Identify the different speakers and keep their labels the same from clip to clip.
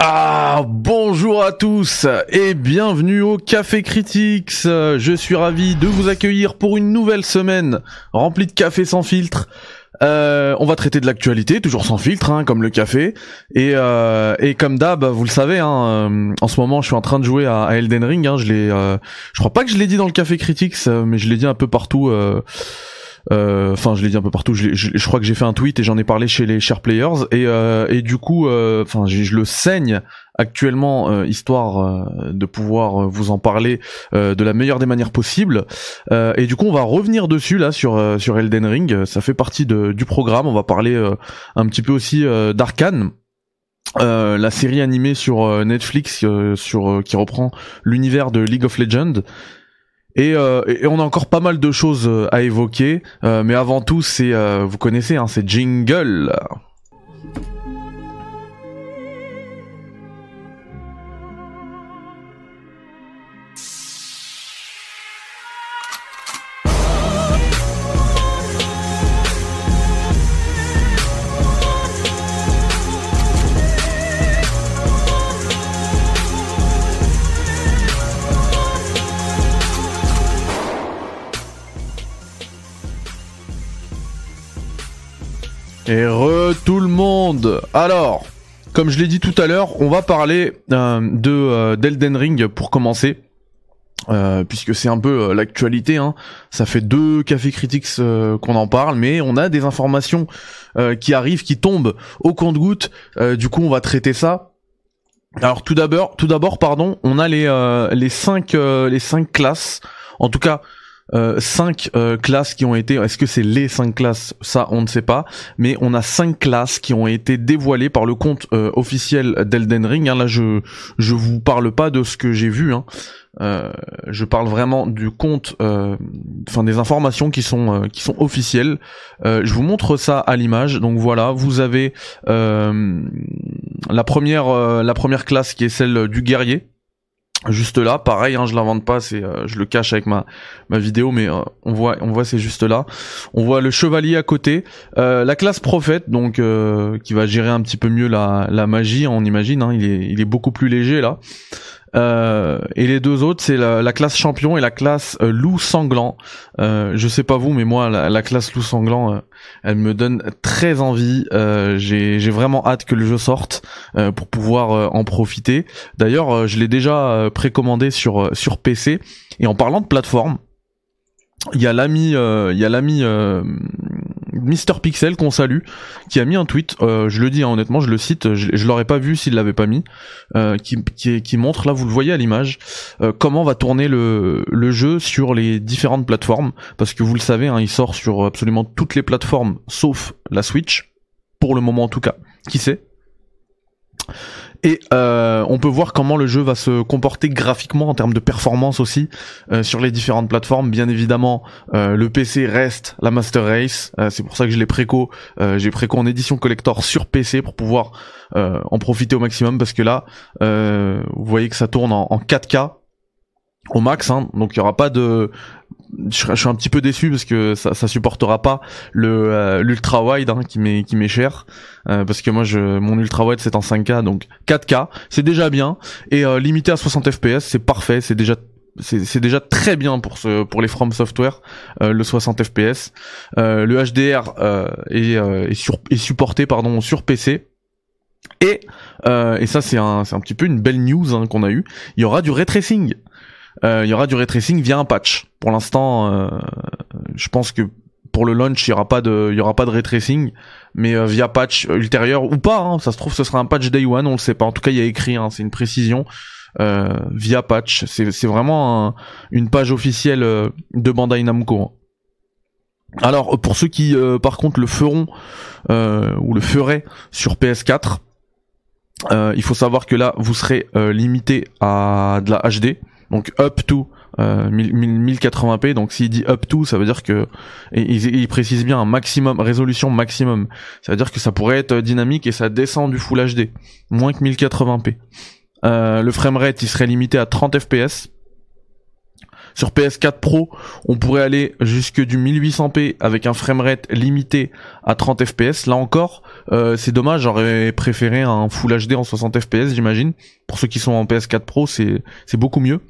Speaker 1: Ah, bonjour à tous et bienvenue au Café Critics. Je suis ravi de vous accueillir pour une nouvelle semaine remplie de café sans filtre. Euh, on va traiter de l'actualité, toujours sans filtre, hein, comme le café. Et, euh, et comme d'hab, vous le savez, hein, euh, en ce moment, je suis en train de jouer à, Elden Ring. Hein, je l'ai, je crois pas que je l'ai dit dans le Café Critics, mais je l'ai dit un peu partout. Euh, enfin, je l'ai dit un peu partout. Je, crois que j'ai fait un tweet et j'en ai parlé chez les share players. Et, euh, du coup, euh, enfin, je le saigne actuellement, histoire de pouvoir vous en parler de la meilleure des manières possibles. et du coup, on va revenir dessus là sur sur Elden Ring. Ça fait partie du programme. On va parler un petit peu aussi d'Arkane. la série animée sur Netflix sur qui reprend l'univers de League of Legends euh, et, on a encore pas mal de choses euh, à évoquer, euh, mais avant tout, c'est, vous connaissez, hein, c'est Jingle. Et re tout le monde. Alors, comme je l'ai dit tout à l'heure, on va parler euh, de euh, d'Elden Ring pour commencer. Euh, puisque c'est un peu l'actualité, hein. ça fait deux cafés critiques qu'on en parle, mais on a des informations qui arrivent, qui tombent au compte-goutte. du coup, on va traiter ça. Alors tout d'abord, tout d'abord, pardon, on a les les cinq les cinq classes. En tout cas, euh, cinq euh, classes qui ont été. Est-ce que c'est les cinq classes? Ça, on ne sait pas. Mais on a cinq classes qui ont été dévoilées par le compte euh, officiel d'Elden Ring. Hein. Là, je je vous parle pas de ce que j'ai vu. Hein. je parle vraiment du compte, enfin des informations qui sont qui sont officielles. je vous montre ça à l'image. Donc voilà, vous avez la première la première classe qui est celle du guerrier juste là. Pareil hein, je l'invente pas c'est euh, je le cache avec ma ma vidéo mais euh, on voit on voit c'est juste là. On voit le chevalier à côté euh, la classe prophète donc qui va gérer un petit peu mieux la la magie on imagine hein, il est il est beaucoup plus léger là euh, et les deux autres, c'est la, classe champion et la classe euh, loup sanglant. Euh, je sais pas vous, mais moi, la, classe loup sanglant, euh, elle me donne très envie. J'ai vraiment hâte que le jeu sorte pour pouvoir en profiter. D'ailleurs, je l'ai déjà précommandé sur sur PC. Et en parlant de plateforme, il y a l'ami, il y a l'ami Mister Pixel qu'on salue, qui a mis un tweet, euh, je le dis hein, honnêtement, je le cite, je, l'aurais pas vu s'il l'avait pas mis, euh, qui, qui, montre, là vous le voyez à l'image, euh, comment va tourner le, le jeu sur les différentes plateformes, parce que vous le savez, hein, il sort sur absolument toutes les plateformes, sauf la Switch, pour le moment en tout cas, qui sait? Et euh, on peut voir comment le jeu va se comporter graphiquement en termes de performance aussi euh, sur les différentes plateformes. Bien évidemment, euh, le PC reste la Master Race. c'est pour ça que je l'ai préco. J'ai préco en édition collector sur PC pour pouvoir en profiter au maximum parce que là, vous voyez que ça tourne en, en 4K au max, hein, donc il y aura pas de. Je, suis un petit peu déçu parce que ça, supportera pas le euh, l'ultra wide hein, qui m'est cher. Euh, parce que moi je mon ultra wide c'est en 5K donc 4K c'est déjà bien. Et euh, limité à 60 FPS c'est parfait c'est déjà très bien pour ce pour les From Software le 60 FPS le HDR est, supporté pardon sur PC et ça c'est un petit peu une belle news hein, qu'on a eu il y aura du ray tracing il y aura du ray tracing via un patch. Pour l'instant, euh, je pense que pour le launch, il y aura pas de, pas de ray tracing, mais euh, via patch ultérieur ou pas. Hein, ça se trouve, ce sera un patch day one, on le sait pas. En tout cas, il y a écrit, hein, c'est une précision. via patch, c'est vraiment une page officielle de Bandai Namco. Alors pour ceux qui par contre le feront ou le feraient sur PS4, il faut savoir que là vous serez limité à de la HD donc up to euh, 1080p donc s'il dit up to ça veut dire que il, précise bien un maximum résolution maximum ça veut dire que ça pourrait être dynamique et ça descend du full HD moins que 1080p euh, le framerate il serait limité à 30 fps Sur PS4 Pro, on pourrait aller jusque du 1800p avec un framerate limité à 30 fps. Là encore, euh, c'est dommage, j'aurais préféré un Full HD en 60 fps, j'imagine. Pour ceux qui sont en PS4 Pro, c'est beaucoup mieux.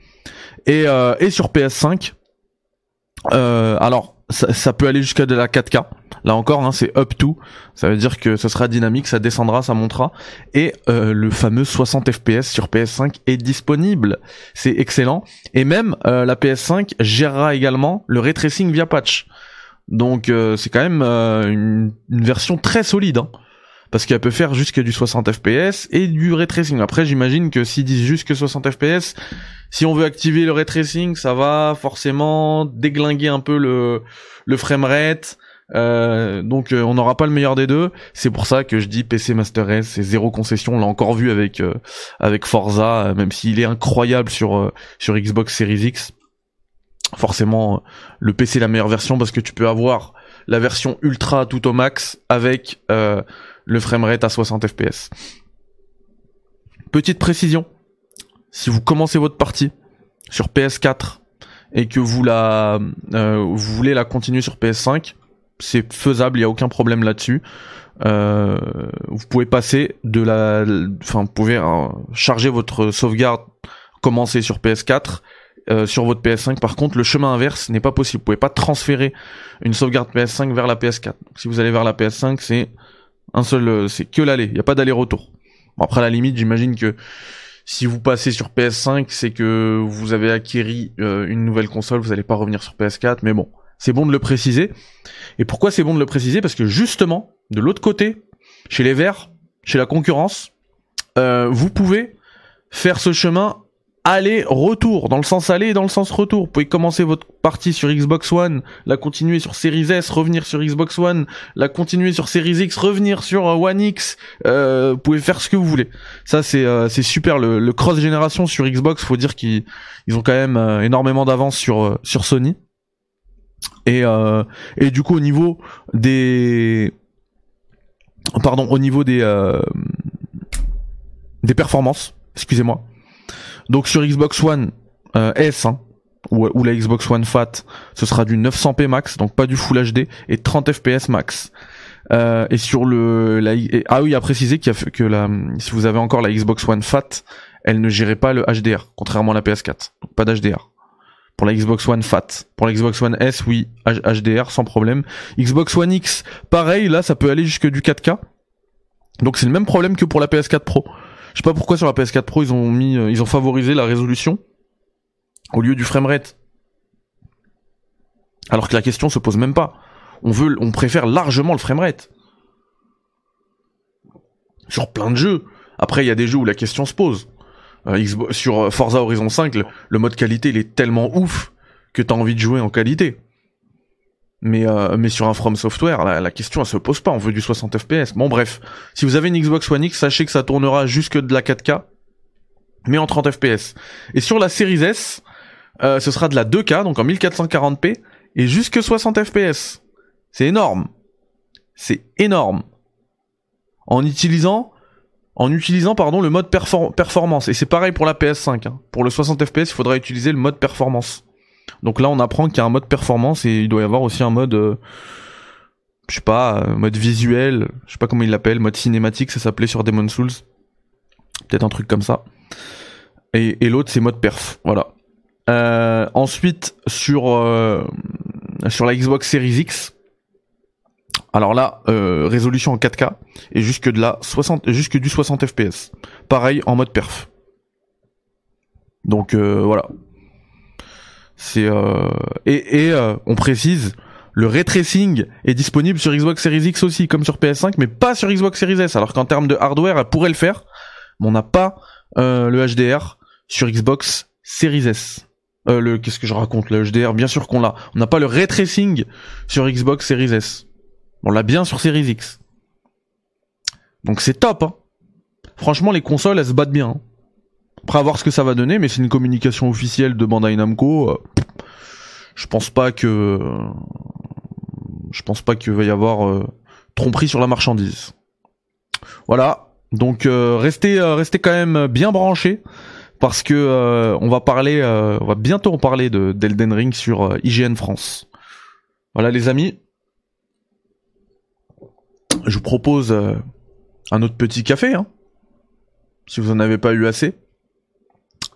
Speaker 1: Et euh, et sur PS5, euh, alors ça, peut aller jusqu'à de la 4K. Là encore, hein, c'est up to. Ça veut dire que ce sera dynamique, ça descendra, ça montera. Et euh, le fameux 60 FPS sur PS5 est disponible. C'est excellent. Et même la PS5 gérera également le ray via patch. Donc c'est quand même une, une, version très solide. Hein parce qu'elle peut faire jusqu'à du 60 fps et du ray tracing. Après, j'imagine que s'ils disent juste que 60 fps, si on veut activer le ray tracing, ça va forcément déglinguer un peu le le framerate. Euh, donc euh, on n'aura pas le meilleur des deux. C'est pour ça que je dis PC Master Race, c'est zéro concession. On l'a encore vu avec euh, avec Forza, même s'il est incroyable sur sur Xbox Series X. Forcément, le PC est la meilleure version parce que tu peux avoir la version ultra tout au max avec le framerate à 60 fps. Petite précision, si vous commencez votre partie sur PS4 et que vous la euh, vous voulez la continuer sur PS5, c'est faisable, il y a aucun problème là-dessus. Euh, vous pouvez passer de la enfin vous pouvez euh, charger votre sauvegarde commencer sur PS4 sur votre PS5 par contre le chemin inverse n'est pas possible vous pouvez pas transférer une sauvegarde PS5 vers la PS4 si vous allez vers la PS5 c'est un seul, euh, c'est que l'aller. Il n'y a pas d'aller-retour. Bon, après, à la limite, j'imagine que si vous passez sur PS5, c'est que vous avez acquéri euh, une nouvelle console, vous n'allez pas revenir sur PS4. Mais bon, c'est bon de le préciser. Et pourquoi c'est bon de le préciser? Parce que justement, de l'autre côté, chez les Verts, chez la concurrence, euh, vous pouvez faire ce chemin aller-retour, dans le sens aller et dans le sens retour. Vous pouvez commencer votre partie sur Xbox One, la continuer sur Series S, revenir sur Xbox One, la continuer sur Series X, revenir sur euh, One X. Euh, vous pouvez faire ce que vous voulez. Ça c'est euh, super. Le, cross génération sur Xbox, faut dire qu'ils ils ont quand même énormément d'avance sur sur Sony. Et et du coup au niveau des pardon au niveau des des performances, excusez-moi donc sur Xbox One euh, S hein, ou, la Xbox One Fat, ce sera du 900p max, donc pas du Full HD et 30 FPS max. Euh, et sur le la, ah oui qu'il y a que si vous avez encore la Xbox One Fat, elle ne gérait pas le HDR, contrairement à la PS4. Donc pas d'HDR. Pour la Xbox One Fat. Pour la Xbox One S, oui, HDR sans problème. Xbox One X, pareil, là ça peut aller jusque du 4K. Donc c'est le même problème que pour la PS4 Pro. Je sais pas pourquoi sur la PS4 Pro ils ont mis, euh, ils ont favorisé la résolution au lieu du framerate. Alors que la question se pose même pas. On veut, on préfère largement le framerate. Sur plein de jeux. Après, il y a des jeux où la question se pose. Euh, sur euh, Forza Horizon 5, le, mode qualité il est tellement ouf que t'as envie de jouer en qualité. Mais, euh, mais sur un From Software, la, la, question elle se pose pas, on veut du 60 FPS. Bon bref, si vous avez une Xbox One X, sachez que ça tournera jusque de la 4K, mais en 30 FPS. Et sur la Series S, euh, ce sera de la 2K, donc en 1440p, et jusque 60 FPS. C'est énorme. C'est énorme. En utilisant, en utilisant pardon le mode performance. Et c'est pareil pour la PS5. Hein. Pour le 60 FPS, il faudra utiliser le mode performance. Donc là, on apprend qu'il y a un mode performance et il doit y avoir aussi un mode, euh, je sais pas, euh, mode visuel, je sais pas comment il l'appelle, mode cinématique, ça s'appelait sur Demon Souls. Peut-être un truc comme ça. Et, l'autre, c'est mode perf. Voilà. Euh, ensuite, sur, sur la Xbox Series X, alors là, résolution en 4K et jusque de 60, jusque du 60 FPS. Pareil en mode perf. Donc voilà, euh, et, euh, on précise le ray est disponible sur Xbox Series X aussi, comme sur PS5, mais pas sur Xbox Series S. Alors qu'en termes de hardware, elle pourrait le faire, mais on n'a pas euh, le HDR sur Xbox Series S. Euh, le qu'est-ce que je raconte le HDR Bien sûr qu'on l'a. On n'a pas le ray tracing sur Xbox Series S. On l'a bien sur Series X. Donc c'est top. Hein. Franchement, les consoles, elles se battent bien. Hein. Après, à voir ce que ça va donner, mais c'est une communication officielle de Bandai Namco. Euh, je pense pas que. Je pense pas qu'il va y avoir euh, tromperie sur la marchandise. Voilà. Donc euh, restez, restez quand même bien branchés. parce que on va parler, on va bientôt en parler de d'Elden Ring sur IGN France. Voilà les amis, je vous propose un autre petit café, hein, si vous en avez pas eu assez.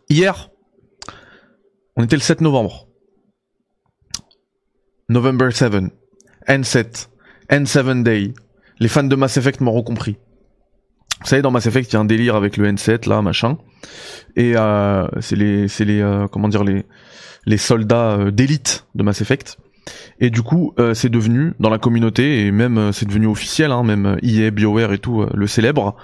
Speaker 1: Hier, on était le 7 novembre. November 7, N7, N7 Day. Les fans de Mass Effect m'auront compris. Vous savez, dans Mass Effect, il y a un délire avec le N7 là, machin. Et euh, c'est les, c'est les, euh, comment dire, les, les soldats euh, d'élite de Mass Effect. Et du coup, c'est devenu dans la communauté et même c'est devenu officiel, hein, même EA, BioWare et tout le célèbre.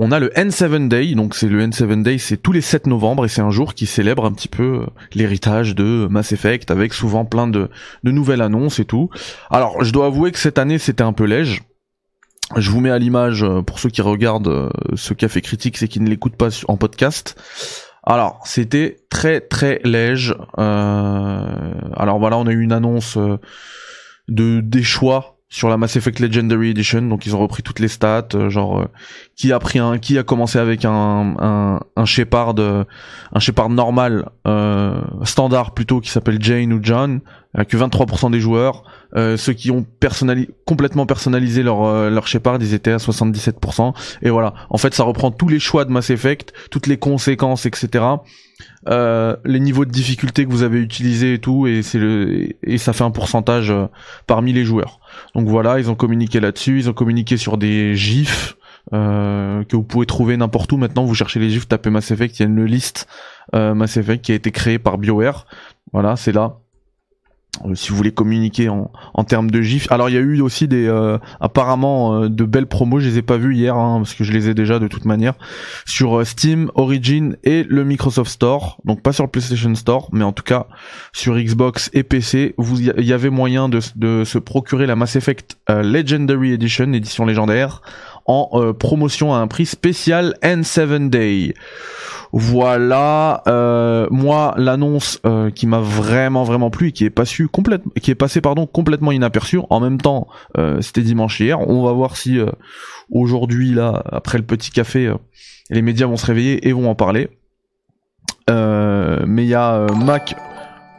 Speaker 1: On a le N7 Day, donc c'est le N7 Day, c'est tous les 7 novembre et c'est un jour qui célèbre un petit peu l'héritage de Mass Effect avec souvent plein de, nouvelles annonces et tout. Alors, je dois avouer que cette année c'était un peu léger je vous mets à l'image euh, pour ceux qui regardent euh, ce café critique et qui ne l'écoutent pas en podcast. Alors, c'était très très léger. Euh, alors voilà, on a eu une annonce de des sur la Mass Effect Legendary Edition, donc ils ont repris toutes les stats, genre qui a pris un, qui a commencé avec un un, un Shepard, Shepard normal, standard plutôt qui s'appelle Jane ou John, que 23% des joueurs. Euh, ceux qui ont complètement personnalisé leur euh, leur Shepard, ils étaient à 77%. Et voilà. En fait, ça reprend tous les choix de Mass Effect, toutes les conséquences, etc. Euh, les niveaux de difficulté que vous avez utilisés et tout, et c'est le et ça fait un pourcentage euh, parmi les joueurs. Donc voilà, ils ont communiqué là-dessus, ils ont communiqué sur des gifs. Euh, que vous pouvez trouver n'importe où maintenant vous cherchez les gifs tapez Mass Effect il y a une liste Mass Effect qui a été créée par BioWare voilà c'est là si vous voulez communiquer en, en termes de gifs. Alors il y a eu aussi des euh, apparemment euh, de belles promos, je les ai pas vues hier hein, parce que je les ai déjà de toute manière sur Steam, Origin et le Microsoft Store. Donc pas sur le PlayStation Store, mais en tout cas sur Xbox et PC, vous il y avait moyen de, de, se procurer la Mass Effect Legendary Edition, édition légendaire en promotion à un prix spécial N7 Day. Voilà, euh, moi l'annonce euh, qui m'a vraiment vraiment plu et qui est passé complètement, qui pardon complètement inaperçu. En même temps, euh, c'était dimanche hier. On va voir si aujourd'hui là, après le petit café, les médias vont se réveiller et vont en parler. mais il y a Mac,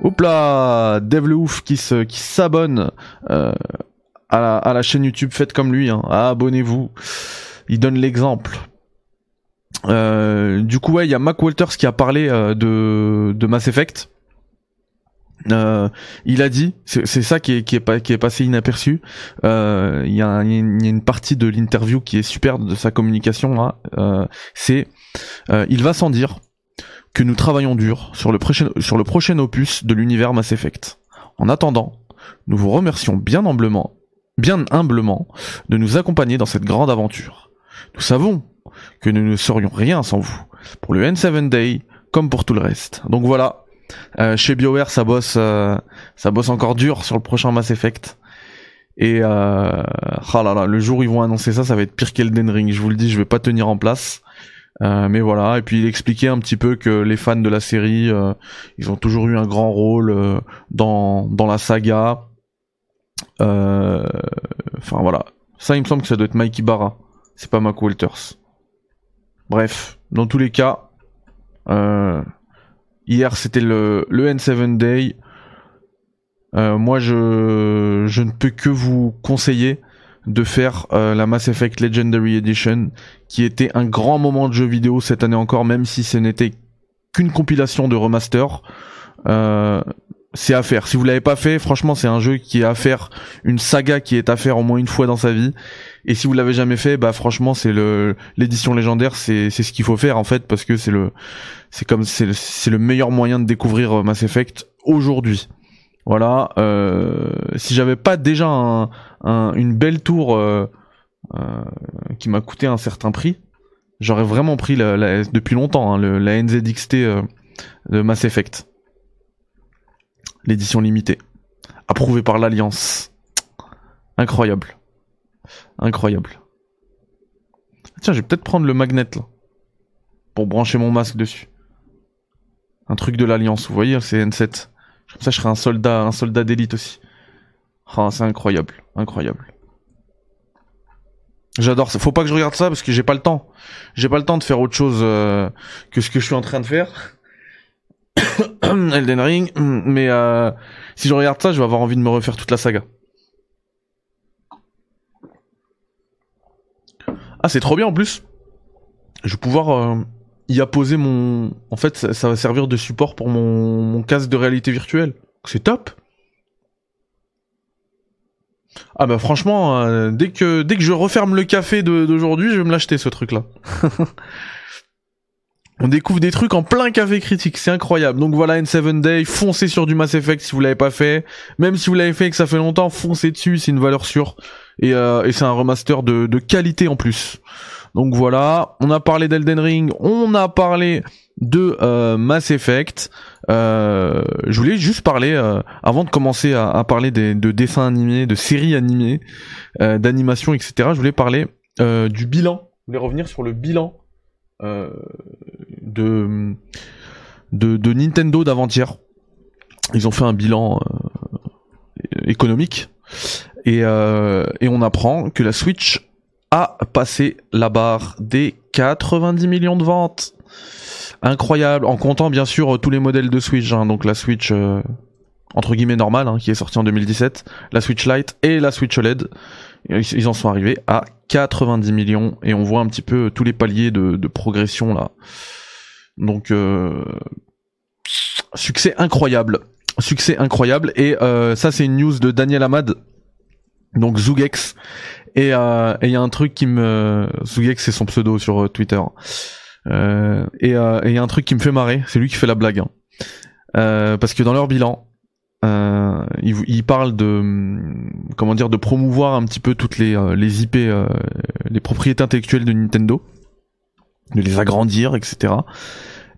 Speaker 1: hop là, Dev le ouf qui se qui s'abonne à la, chaîne YouTube. Faites comme lui, hein. abonnez-vous. Il donne l'exemple. Euh, du coup, il y a Mac Walters qui a parlé euh, de, de Mass Effect. Euh, il a dit, c'est ça qui est, passé inaperçu. Il y, a, une partie de l'interview qui est super de sa communication c'est, il va sans dire que nous travaillons dur sur le prochain, sur le prochain opus de l'univers Mass Effect. En attendant, nous vous remercions bien humblement, bien humblement, de nous accompagner dans cette grande aventure. Nous savons que nous ne serions rien sans vous. Pour le N7 Day, comme pour tout le reste. Donc voilà, euh, chez BioWare, ça bosse, euh, ça bosse encore dur sur le prochain Mass Effect. Et euh, là, le jour où ils vont annoncer ça, ça va être pire qu'Elden Ring. Je vous le dis, je vais pas tenir en place. Euh, mais voilà, et puis il expliquait un petit peu que les fans de la série, ils ont toujours eu un grand rôle dans dans la saga. Enfin voilà, ça il me semble que ça doit être Mikey Barra, c'est pas Mac Walters. Bref, dans tous les cas, euh, hier c'était le, le N7 Day. Euh, moi, je, je ne peux que vous conseiller de faire euh, la Mass Effect Legendary Edition, qui était un grand moment de jeu vidéo cette année encore, même si ce n'était qu'une compilation de remaster. C'est à faire. Si vous l'avez pas fait, franchement, c'est un jeu qui est à faire, une saga qui est à faire au moins une fois dans sa vie. Et si vous l'avez jamais fait, bah franchement, c'est le l'édition légendaire, c'est c'est ce qu'il faut faire en fait parce que c'est le c'est comme c'est c'est le meilleur moyen de découvrir euh, Mass Effect aujourd'hui. Voilà. Euh, si j'avais pas déjà un, une belle tour euh, euh, qui m'a coûté un certain prix, j'aurais vraiment pris la, depuis longtemps hein, le, la NZXT euh, de Mass Effect l'édition limitée, approuvée par l'Alliance. Incroyable. Incroyable. Tiens, je vais peut-être prendre le magnet là. Pour brancher mon masque dessus. Un truc de l'Alliance, vous voyez, c'est N7. Comme ça, je serai un soldat, un soldat d'élite aussi. Oh, c'est incroyable, incroyable. J'adore ça. Faut pas que je regarde ça parce que j'ai pas le temps. J'ai pas le temps de faire autre chose euh, que ce que je suis en train de faire. Elden Ring. Mais euh, si je regarde ça, je vais avoir envie de me refaire toute la saga. Ah, c'est trop bien en plus. Je vais pouvoir euh, y apposer mon. En fait, ça, va servir de support pour mon, casque de réalité virtuelle. C'est top. Ah bah franchement, euh, dès que dès que je referme le café d'aujourd'hui, je vais me l'acheter ce truc-là. On découvre des trucs en plein café critique, c'est incroyable. Donc voilà, N7 Day, foncez sur du Mass Effect si vous l'avez pas fait. Même si vous l'avez fait et que ça fait longtemps, foncez dessus, c'est une valeur sûre. Et, euh, c'est un remaster de, qualité en plus. Donc voilà, on a parlé d'Elden Ring, on a parlé de euh, Mass Effect. Euh, je voulais juste parler, avant de commencer à, parler de dessins animés, de séries animées, d'animation, etc. Je voulais parler du bilan. Je voulais revenir sur le bilan de, de, Nintendo d'avant-hier. Ils ont fait un bilan économique et, et on apprend que la Switch a passé la barre des 90 millions de ventes incroyable, en comptant bien sûr tous les modèles de Switch, hein, donc la Switch euh, entre guillemets normale, hein, qui est sortie en 2017, la Switch Lite et la Switch OLED. Ils en sont arrivés à 90 millions et on voit un petit peu tous les paliers de, progression là. Donc euh, succès incroyable, succès incroyable et euh, ça c'est une news de Daniel Amad, donc Zugex et il y a un truc qui me Zugex c'est son pseudo sur Twitter. Euh, et il euh, y a un truc qui me fait marrer, c'est lui qui fait la blague. Hein. Euh, parce que dans leur bilan, euh, ils, ils, parlent de comment dire de promouvoir un petit peu toutes les, les IP, les propriétés intellectuelles de Nintendo, de les agrandir, etc.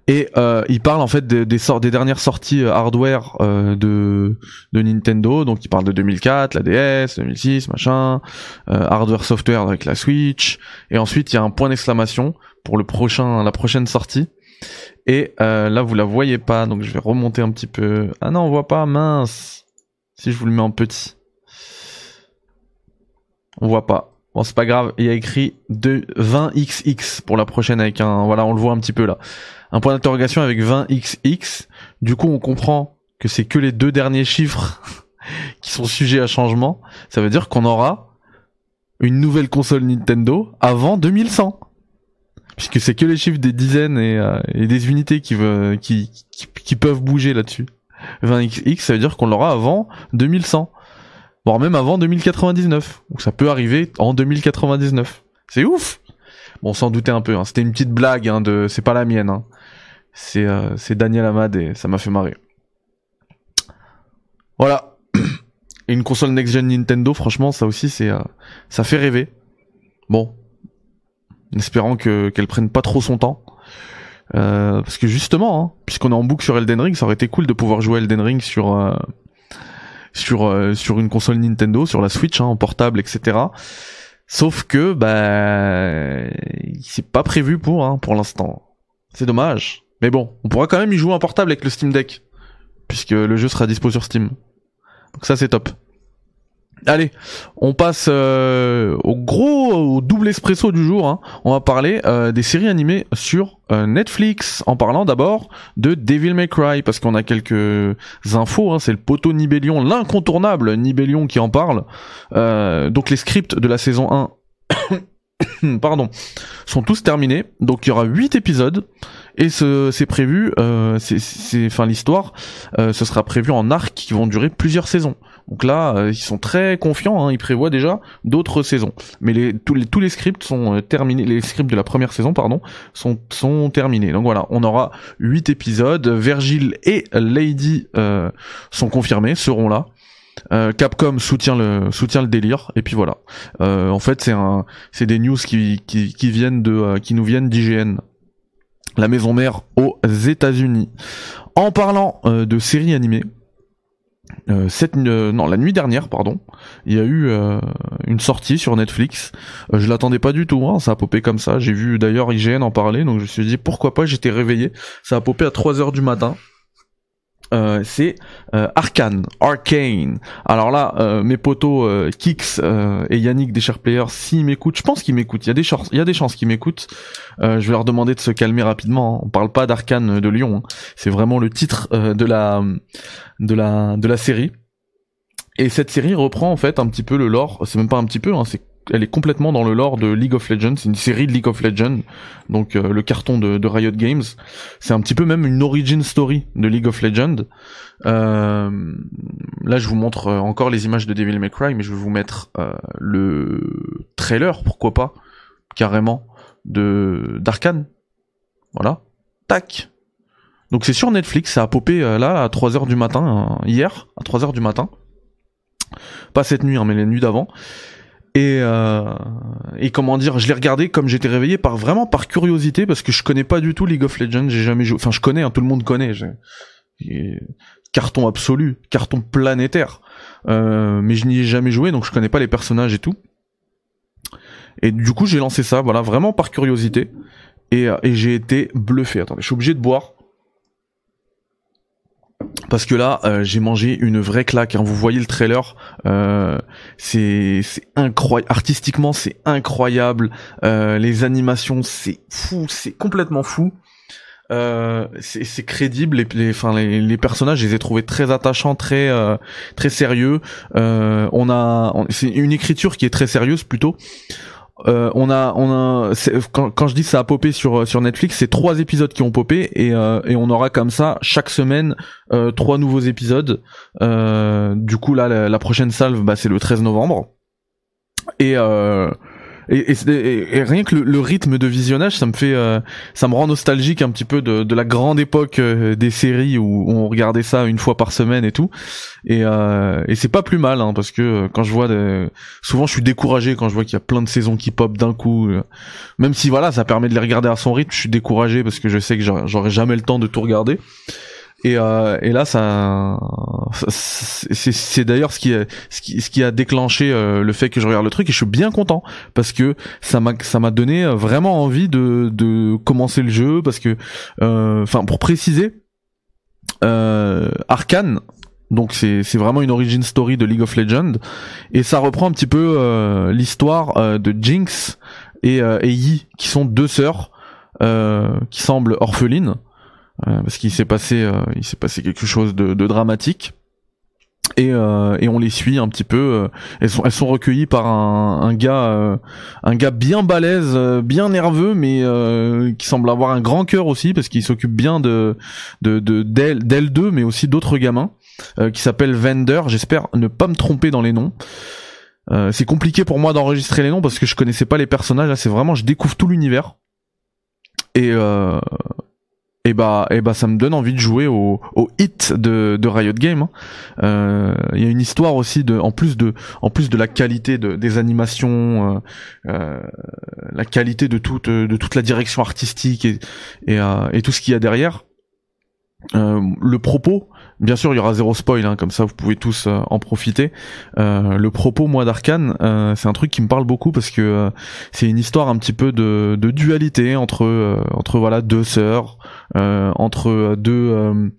Speaker 1: Et euh, il parle en fait des, des, des dernières sorties hardware euh, de, de Nintendo. Donc il parle de 2004, la DS, 2006, machin, euh, hardware software avec la Switch. Et ensuite il y a un point d'exclamation pour le prochain, la prochaine sortie. Et euh, là, vous la voyez pas, donc je vais remonter un petit peu. Ah non, on voit pas, mince. Si je vous le mets en petit. On voit pas. Bon, c'est pas grave, il y a écrit de 20XX pour la prochaine avec un... Voilà, on le voit un petit peu là. Un point d'interrogation avec 20XX. Du coup, on comprend que c'est que les deux derniers chiffres qui sont sujets à changement. Ça veut dire qu'on aura une nouvelle console Nintendo avant 2100 puisque c'est que les chiffres des dizaines et, euh, des unités qui, qui, qui, peuvent bouger là-dessus. 20XX, ça veut dire qu'on l'aura avant 2100, voire même avant 2099. Donc ça peut arriver en 2099. C'est ouf. Bon, sans douter un peu. Hein. C'était une petite blague. Hein, de, c'est pas la mienne. Hein. C'est, euh, c'est Daniel Amad et ça m'a fait marrer. Voilà. Et une console next-gen Nintendo, franchement, ça aussi, c'est, euh, ça fait rêver. Bon, espérant que qu'elle prenne pas trop son temps. Euh, parce que justement, hein, puisqu'on est en boucle sur Elden Ring, ça aurait été cool de pouvoir jouer Elden Ring sur euh, sur euh, sur une console Nintendo, sur la Switch, hein, en portable, etc. Sauf que bah c'est pas prévu pour hein, pour l'instant. C'est dommage. Mais bon, on pourra quand même y jouer en portable avec le Steam Deck, puisque le jeu sera dispo sur Steam. Donc ça c'est top. Allez, on passe euh, au gros, au double espresso du jour. Hein. On va parler euh, des séries animées sur euh, Netflix, en parlant d'abord de Devil May Cry, parce qu'on a quelques infos. Hein. C'est le poteau Nibellion, l'incontournable Nibellion qui en parle. donc les scripts de la saison 1 pardon, sont tous terminés. Donc il y aura 8 épisodes et c'est prévu, c'est, enfin l'histoire, ce sera prévu en arcs qui vont durer plusieurs saisons. Donc là, euh, ils sont très confiants, hein, ils prévoient déjà d'autres saisons. Mais les, tous, les, tous les scripts sont euh, terminés, les scripts de la première saison, pardon, sont, sont terminés. Donc voilà, on aura 8 épisodes. Virgil et Lady euh, sont confirmés, seront là. Capcom soutient le soutient le délire et puis voilà. en fait, c'est un c'est des news qui, qui, qui viennent de qui nous viennent d'IGN, la maison mère aux États-Unis. En parlant de séries animées, euh, cette euh, non la nuit dernière pardon il y a eu euh, une sortie sur Netflix. Je l'attendais pas du tout hein, ça a popé comme ça. J'ai vu d'ailleurs IGN en parler donc je me suis dit pourquoi pas j'étais réveillé. Ça a popé à 3 heures du matin euh, c'est euh, Arcane, Arcane. Alors là, euh, mes potos Kix et Yannick des Chers Players, s'ils m'écoutent, je pense qu'ils m'écoutent. Il y a des chances, il y a des chances qu'ils m'écoutent. je vais leur demander de se calmer rapidement. Hein. On parle pas d'Arcane de Lyon. Hein. C'est vraiment le titre de la de la de la série. Et cette série reprend en fait un petit peu le lore. C'est même pas un petit peu, hein, c'est elle est complètement dans le lore de League of Legends. C'est une série de League of Legends, donc euh, le carton de, Riot Games. C'est un petit peu même une origin story de League of Legends. Euh, là, je vous montre euh, encore les images de Devil May Cry, mais je vais vous mettre le trailer, pourquoi pas, carrément, de d'Arkane. Voilà. Tac. Donc c'est sur Netflix, ça a popé là à 3h du matin, hier, à 3h du matin. Pas cette nuit, hein, mais les nuits d'avant. Et, euh, et comment dire, je l'ai regardé comme j'étais réveillé par vraiment par curiosité parce que je connais pas du tout League of Legends, j'ai jamais joué. Enfin, je connais, hein, tout le monde connaît. Carton absolu, carton planétaire. Euh, mais je n'y ai jamais joué, donc je connais pas les personnages et tout. Et du coup, j'ai lancé ça, voilà, vraiment par curiosité. Et, et j'ai été bluffé. Attendez, je suis obligé de boire parce que là euh, j'ai mangé une vraie claque hein. vous voyez le trailer euh, c'est incroyable artistiquement c'est incroyable. Euh, les animations c'est fou c'est complètement fou. C'est crédible. Les, enfin, les, personnages je les ai trouvés très attachants très très sérieux. On a c'est une écriture qui est très sérieuse plutôt euh, on a, on a, quand, quand, je dis ça a popé sur sur Netflix, c'est trois épisodes qui ont popé et, euh, et on aura comme ça chaque semaine euh, trois nouveaux épisodes. du coup là, la, la prochaine salve, bah, c'est le 13 novembre. Et et, rien que le, rythme de visionnage, ça me fait, euh, ça me rend nostalgique un petit peu de, la grande époque euh, des séries où, on regardait ça une fois par semaine et tout. Et, euh, et c'est pas plus mal, hein, parce que quand je vois, souvent je suis découragé quand je vois qu'il y a plein de saisons qui pop d'un coup. Même si voilà, ça permet de les regarder à son rythme, je suis découragé parce que je sais que j'aurai jamais le temps de tout regarder. Et, euh, et là, ça, c'est d'ailleurs ce qui, a, ce qui, ce qui a déclenché euh, le fait que je regarde le truc. Et je suis bien content parce que ça m'a, ça m'a donné vraiment envie de, de commencer le jeu parce que, euh, enfin, pour préciser, euh, Arkane. Donc c'est c'est vraiment une origin story de League of Legends et ça reprend un petit peu euh, l'histoire de Jinx et, et Yi qui sont deux sœurs qui semblent orphelines euh, parce qu'il s'est passé, euh, il s'est passé quelque chose de, de dramatique. Et, euh, et, on les suit un petit peu. elles sont elles sont recueillies par un, un gars un gars bien balèze, bien nerveux, mais qui semble avoir un grand cœur aussi parce qu'il s'occupe bien de de d'elle d'elle deux, mais aussi d'autres gamins qui s'appelle Vender. J'espère ne pas me tromper dans les noms. c'est compliqué pour moi d'enregistrer les noms parce que je connaissais pas les personnages. Là, c'est vraiment je découvre tout l'univers. Et et bah et bah ça me donne envie de jouer au, au hit de, de Riot Games. Hein. Euh, il y a une histoire aussi de en plus de en plus de la qualité de, des animations, euh, euh, la qualité de toute de toute la direction artistique et et, et tout ce qu'il y a derrière. le propos Bien sûr, il y aura zéro spoil, hein, comme ça vous pouvez tous euh, en profiter. Euh, le propos, moi, d'Arkane, euh, c'est un truc qui me parle beaucoup parce que c'est une histoire un petit peu de, de dualité entre entre voilà deux sœurs, entre deux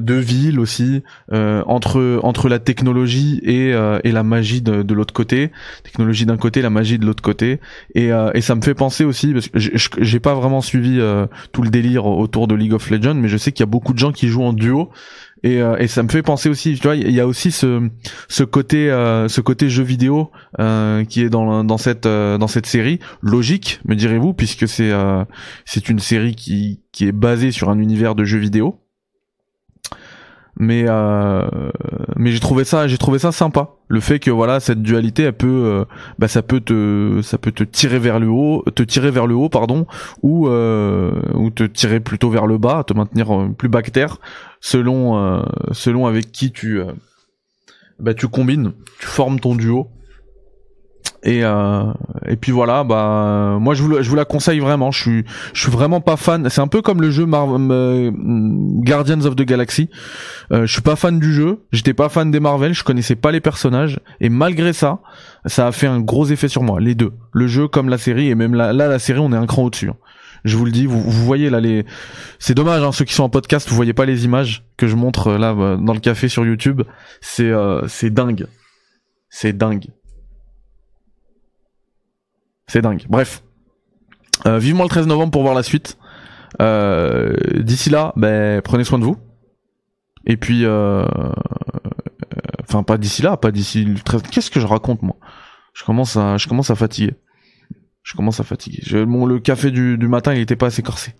Speaker 1: deux villes aussi, entre entre la technologie et et la magie de, de l'autre côté, technologie d'un côté, la magie de l'autre côté, et et ça me fait penser aussi parce que j'ai pas vraiment suivi tout le délire autour de League of Legends, mais je sais qu'il y a beaucoup de gens qui jouent en duo et, euh, et ça me fait penser aussi tu vois il y a aussi ce euh, côté jeu vidéo euh, qui est dans cette série. Logique me direz-vous puisque c'est une série qui est basée sur un univers de jeux vidéo. Mais mais j'ai trouvé ça j'ai trouvé ça sympa le fait que voilà cette dualité elle peut euh, bah ça peut te ça peut te tirer vers le haut te tirer vers le haut pardon ou euh, ou te tirer plutôt vers le bas te maintenir euh, plus bactère selon euh, selon avec qui tu bah tu combines tu formes ton duo et euh, et puis voilà bah moi je vous je vous la conseille vraiment. Je suis je suis vraiment pas fan. C'est un peu comme le jeu euh, Guardians of the Galaxy. Euh, je suis pas fan du jeu. J'étais pas fan des Marvel. Je connaissais pas les personnages. Et malgré ça ça a fait un gros effet sur moi les deux. Le jeu comme la série et même là, là la série on est un cran au dessus hein. Je vous le dis, vous, vous voyez là les. C'est dommage, hein, ceux qui sont en podcast, vous voyez pas les images que je montre là euh, dans le café sur YouTube. C'est euh, c'est dingue, c'est dingue, c'est dingue. Bref, euh, vivement le 13 novembre pour voir la suite. Euh, D'ici là, ben prenez soin de vous. Et puis, euh, enfin pas d'ici là, pas d'ici le 13. Qu'est-ce que je raconte moi? Je commence à, je commence à fatiguer. Je commence à fatiguer. Le café du, matin, il était pas assez corsé.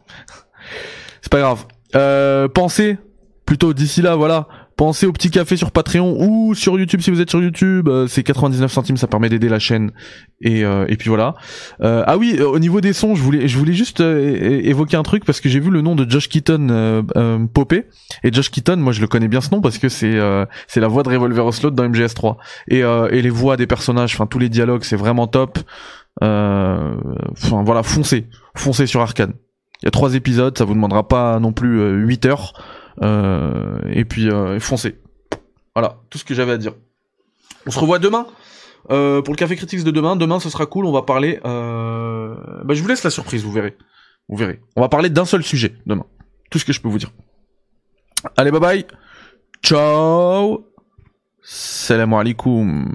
Speaker 1: C'est pas grave. Euh, pensez, plutôt d'ici là, voilà. Pensez au petit café sur Patreon ou sur YouTube si vous êtes sur YouTube. euh, c'est 99 centimes, ça permet d'aider la chaîne. Et, euh, et puis voilà. Euh, ah oui, euh, au niveau des sons, je voulais, je voulais juste euh, évoquer un truc parce que j'ai vu le nom de Josh Keaton euh, popper. Et Josh Keaton, moi je le connais bien ce nom parce que c'est c'est la voix de Revolver Ocelot dans MGS3. Et, et les voix des personnages, enfin tous les dialogues, c'est vraiment top. Enfin voilà, foncez, foncez sur Arcane. Il y a trois épisodes, ça vous demandera pas non plus euh, 8 heures. Euh, et puis euh, foncez. Voilà, tout ce que j'avais à dire. On se revoit demain euh, pour le Café Critics de demain. Demain, ce sera cool. On va parler. Bah, je vous laisse la surprise. Vous verrez. Vous verrez. On va parler d'un seul sujet demain. Tout ce que je peux vous dire. Allez, bye bye. Ciao. Salam alaikum.